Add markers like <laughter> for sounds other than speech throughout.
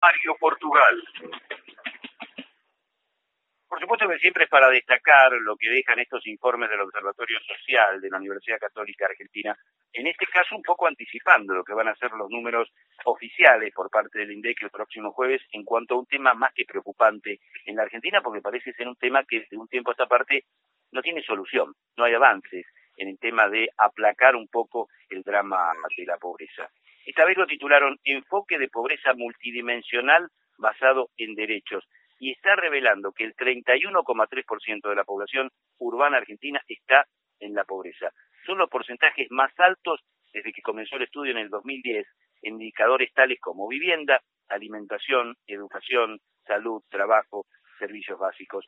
Mario Portugal. Por supuesto que siempre es para destacar lo que dejan estos informes del Observatorio Social de la Universidad Católica Argentina, en este caso un poco anticipando lo que van a ser los números oficiales por parte del INDEC el próximo jueves en cuanto a un tema más que preocupante en la Argentina, porque parece ser un tema que de un tiempo a esta parte no tiene solución, no hay avances en el tema de aplacar un poco el drama de la pobreza. Esta vez lo titularon Enfoque de pobreza multidimensional basado en derechos y está revelando que el 31,3% de la población urbana argentina está en la pobreza. Son los porcentajes más altos desde que comenzó el estudio en el 2010 en indicadores tales como vivienda, alimentación, educación, salud, trabajo, servicios básicos.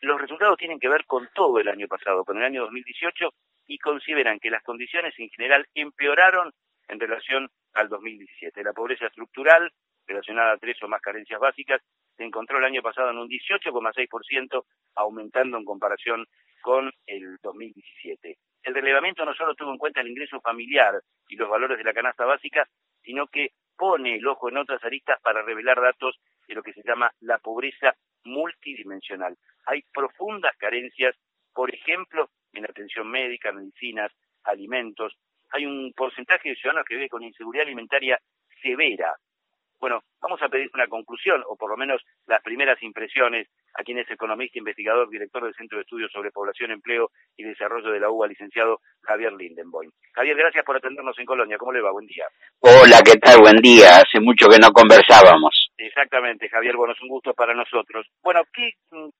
Los resultados tienen que ver con todo el año pasado, con el año 2018, y consideran que las condiciones en general empeoraron en relación al 2017. La pobreza estructural, relacionada a tres o más carencias básicas, se encontró el año pasado en un 18,6%, aumentando en comparación con el 2017. El relevamiento no solo tuvo en cuenta el ingreso familiar y los valores de la canasta básica, sino que pone el ojo en otras aristas para revelar datos de lo que se llama la pobreza multidimensional. Hay profundas carencias, por ejemplo, en atención médica, medicinas, alimentos. Porcentaje de ciudadanos que vive con inseguridad alimentaria severa, bueno, vamos a pedir una conclusión, o por lo menos las primeras impresiones, a quien es economista, investigador, director del Centro de Estudios sobre Población, Empleo y Desarrollo de la UBA, licenciado Javier Lindenboim. Javier, gracias por atendernos en Colonia. ¿Cómo le va? Buen día. Hola, ¿qué tal? Buen día. Hace mucho que no conversábamos. Exactamente, Javier. Bueno, es un gusto para nosotros. Bueno, ¿qué,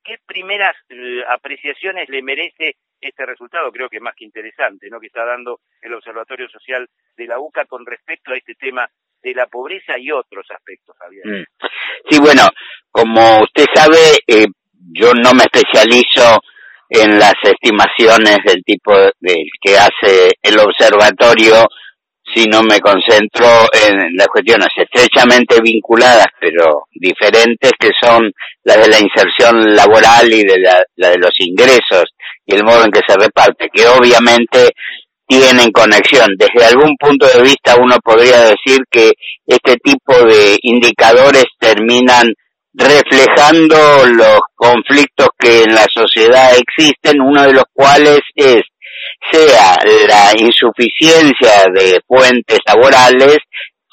qué primeras eh, apreciaciones le merece este resultado? Creo que es más que interesante, ¿no? Que está dando el Observatorio Social de la UCA con respecto a este tema de la pobreza y otros aspectos, Javier. Mm. Sí, bueno, como usted sabe, eh, yo no me especializo en las estimaciones del tipo del que hace el observatorio, sino me concentro en las cuestiones estrechamente vinculadas, pero diferentes, que son las de la inserción laboral y de la, la de los ingresos y el modo en que se reparte, que obviamente tienen conexión. Desde algún punto de vista uno podría decir que este tipo de indicadores terminan reflejando los conflictos que en la sociedad existen, uno de los cuales es sea la insuficiencia de fuentes laborales,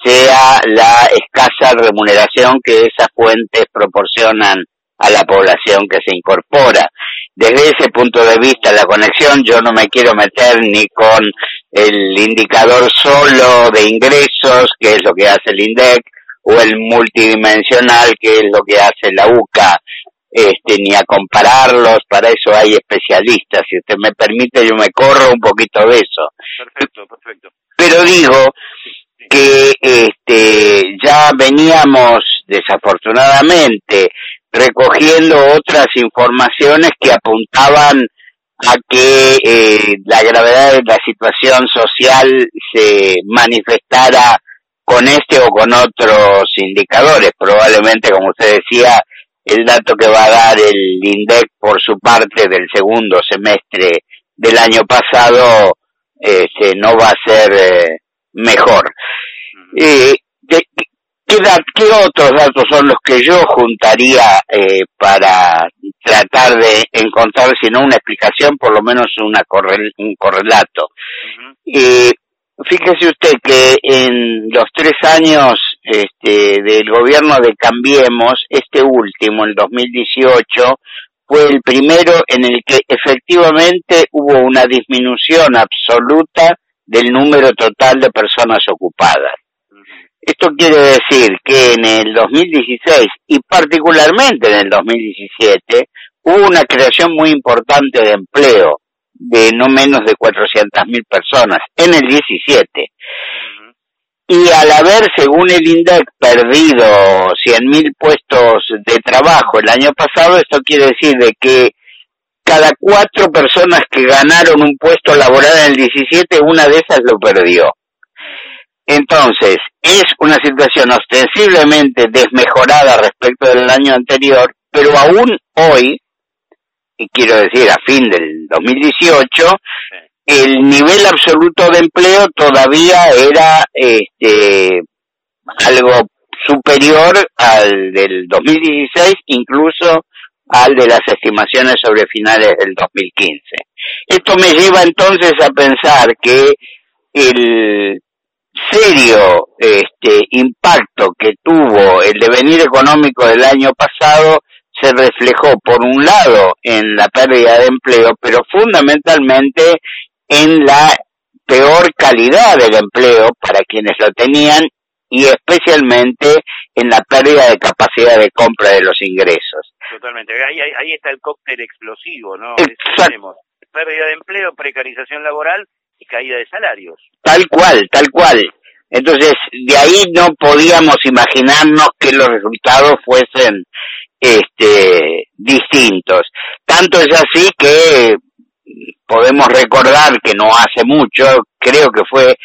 sea la escasa remuneración que esas fuentes proporcionan a la población que se incorpora. Desde ese punto de vista, la conexión, yo no me quiero meter ni con el indicador solo de ingresos, que es lo que hace el INDEC, o el multidimensional, que es lo que hace la UCA, este, ni a compararlos, para eso hay especialistas. Si usted me permite, yo me corro un poquito de eso. Perfecto, perfecto. Pero digo que este, ya veníamos, desafortunadamente, recogiendo otras informaciones que apuntaban a que eh, la gravedad de la situación social se manifestara con este o con otros indicadores. Probablemente, como usted decía, el dato que va a dar el INDEC por su parte del segundo semestre del año pasado este, no va a ser eh, mejor. Eh, ¿Qué, otros datos son los que yo juntaría eh, para tratar de encontrar, si no una explicación, por lo menos una un correlato? eh, fíjese usted que en los tres años este, del gobierno de Cambiemos, este último, el 2018, fue el primero en el que efectivamente hubo una disminución absoluta del número total de personas ocupadas. Esto quiere decir que en el 2016 y particularmente en el 2017 hubo una creación muy importante de empleo de no menos de 400.000 personas en el 17. Y al haber, según el INDEC, perdido 100.000 puestos de trabajo el año pasado, esto quiere decir de que cada cuatro personas que ganaron un puesto laboral en el 17, una de esas lo perdió. Entonces, es una situación ostensiblemente desmejorada respecto del año anterior, pero aún hoy, y quiero decir a fin del 2018, el nivel absoluto de empleo todavía era este, algo superior al del 2016, incluso al de las estimaciones sobre finales del 2015. Esto me lleva entonces a pensar que el serio este, impacto que tuvo el devenir económico del año pasado se reflejó por un lado en la pérdida de empleo, pero fundamentalmente en la peor calidad del empleo para quienes lo tenían y especialmente en la pérdida de capacidad de compra de los ingresos. Totalmente. Ahí, ahí, está el cóctel explosivo, ¿no? Exacto. Pérdida de empleo, precarización laboral y caída de salarios. Tal cual, tal cual. Entonces, de ahí no podíamos imaginarnos que los resultados fuesen este, distintos. Tanto es así que podemos recordar que no hace mucho, creo que fue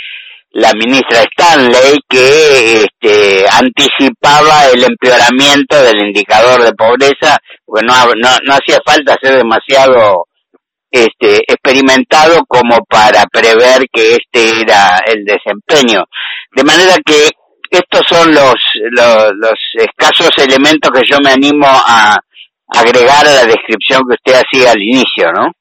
la ministra Stanley que este, anticipaba el empeoramiento del indicador de pobreza, porque no, no, no hacía falta ser demasiado este, experimentado como para prever que este era el desempeño. De manera que estos son los, los, los escasos elementos que yo me animo a agregar a la descripción que usted hacía al inicio, ¿no?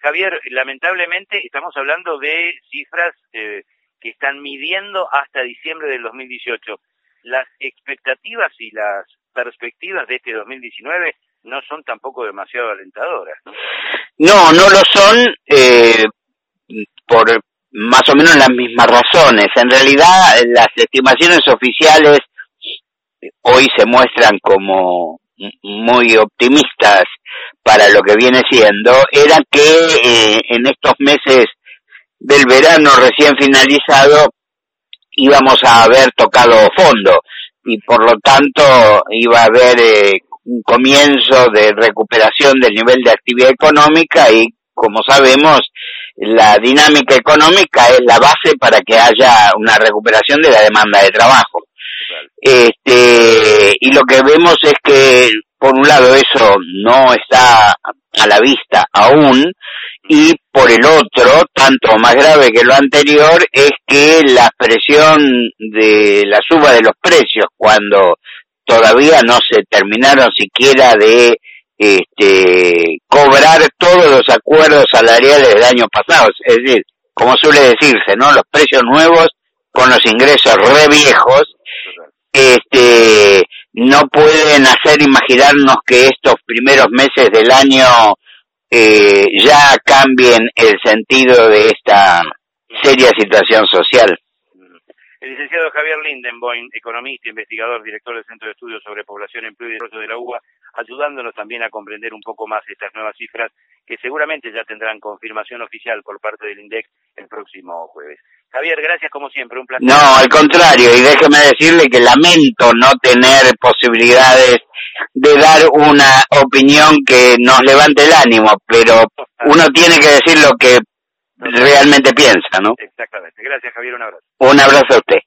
Javier, lamentablemente estamos hablando de cifras eh, que están midiendo hasta diciembre del 2018. Las expectativas y las perspectivas de este 2019 no son tampoco demasiado alentadoras. No, no, lo son eh, por más o menos las mismas razones. En realidad, las estimaciones oficiales hoy se muestran como muy optimistas para lo que viene siendo, era que eh, en estos meses del verano recién finalizado íbamos a haber tocado fondo y por lo tanto iba a haber eh, un comienzo de recuperación del nivel de actividad económica y como sabemos la dinámica económica es la base para que haya una recuperación de la demanda de trabajo. Este, y lo que vemos es que por un lado eso no está a la vista aún y por el otro, tanto más grave que lo anterior, es que la presión de la suba de los precios cuando todavía no se terminaron siquiera de este, cobrar todos los acuerdos salariales del año pasado, es decir, como suele decirse, ¿no? Los precios nuevos con los ingresos re viejos, este, no pueden hacer imaginarnos que estos primeros meses del año eh, ya cambien el sentido de esta seria situación social. El licenciado Javier Lindenboim, economista, investigador, director del Centro de Estudios sobre Población, Empleo y Desarrollo de la UBA, ayudándonos también a comprender un poco más estas nuevas cifras que seguramente ya tendrán confirmación oficial por parte del INDEC el próximo jueves. Javier, gracias como siempre, un placer. No, al contrario, y déjeme decirle que lamento no tener posibilidades de dar una opinión que nos levante el ánimo, pero <laughs> uno tiene que decir lo que realmente piensa, ¿no? Exactamente. Gracias, Javier. Un abrazo. Un abrazo a usted.